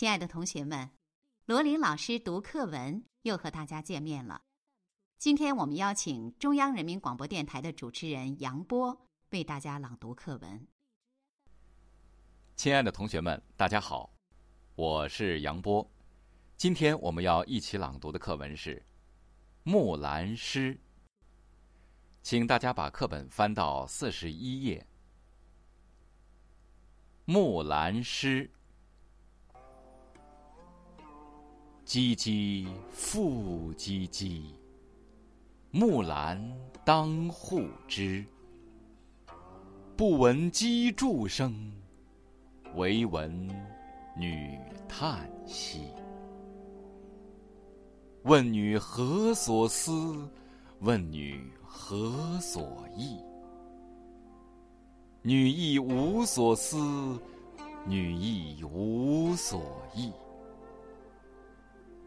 亲爱的同学们，罗琳老师读课文又和大家见面了。今天我们邀请中央人民广播电台的主持人杨波为大家朗读课文。亲爱的同学们，大家好，我是杨波。今天我们要一起朗读的课文是《木兰诗》，请大家把课本翻到四十一页，《木兰诗》。唧唧复唧唧，木兰当户织。不闻机杼声，惟闻女叹息。问女何所思？问女何所忆？女亦无所思，女亦无所忆。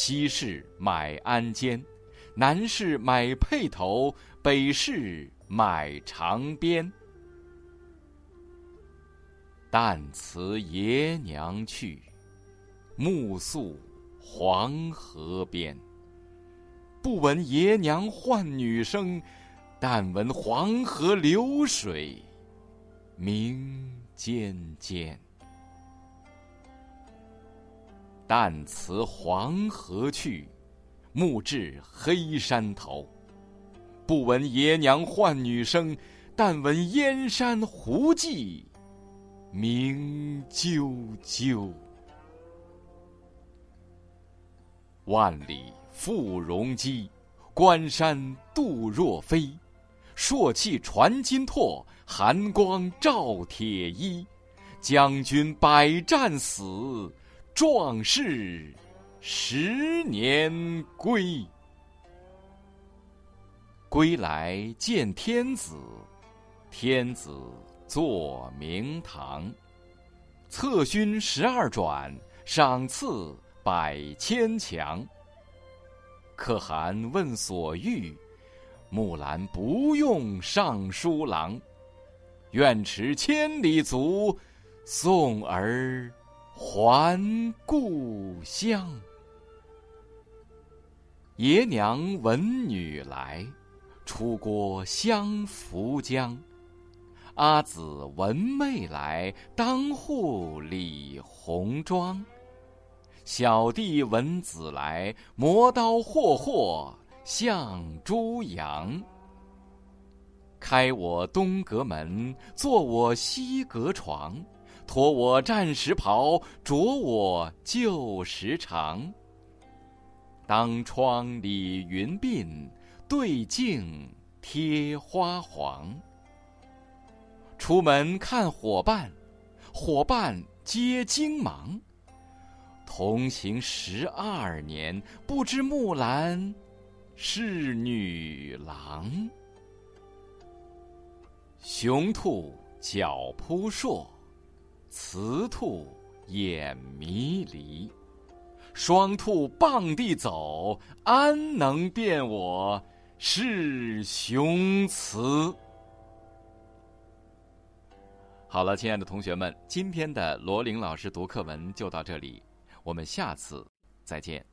西市买鞍鞯，南市买辔头，北市买长鞭。旦辞爷娘去，暮宿黄河边。不闻爷娘唤女声，但闻黄河流水鸣溅溅。但辞黄河去，暮至黑山头。不闻爷娘唤女声，但闻燕山胡骑鸣啾啾。万里赴戎机，关山度若飞。朔气传金柝，寒光照铁衣。将军百战死。壮士十年归，归来见天子，天子坐明堂。策勋十二转，赏赐百千强。可汗问所欲，木兰不用尚书郎。愿驰千里足，送儿。还故乡。爷娘闻女来，出郭相扶将。阿姊闻妹来，当户理红妆。小弟闻姊来，磨刀霍霍向猪羊。开我东阁门，坐我西阁床。脱我战时袍，着我旧时裳。当窗理云鬓，对镜贴花黄。出门看伙伴，伙伴皆惊忙。同行十二年，不知木兰是女郎。雄兔脚扑朔。雌兔眼迷离，双兔傍地走，安能辨我是雄雌？好了，亲爱的同学们，今天的罗琳老师读课文就到这里，我们下次再见。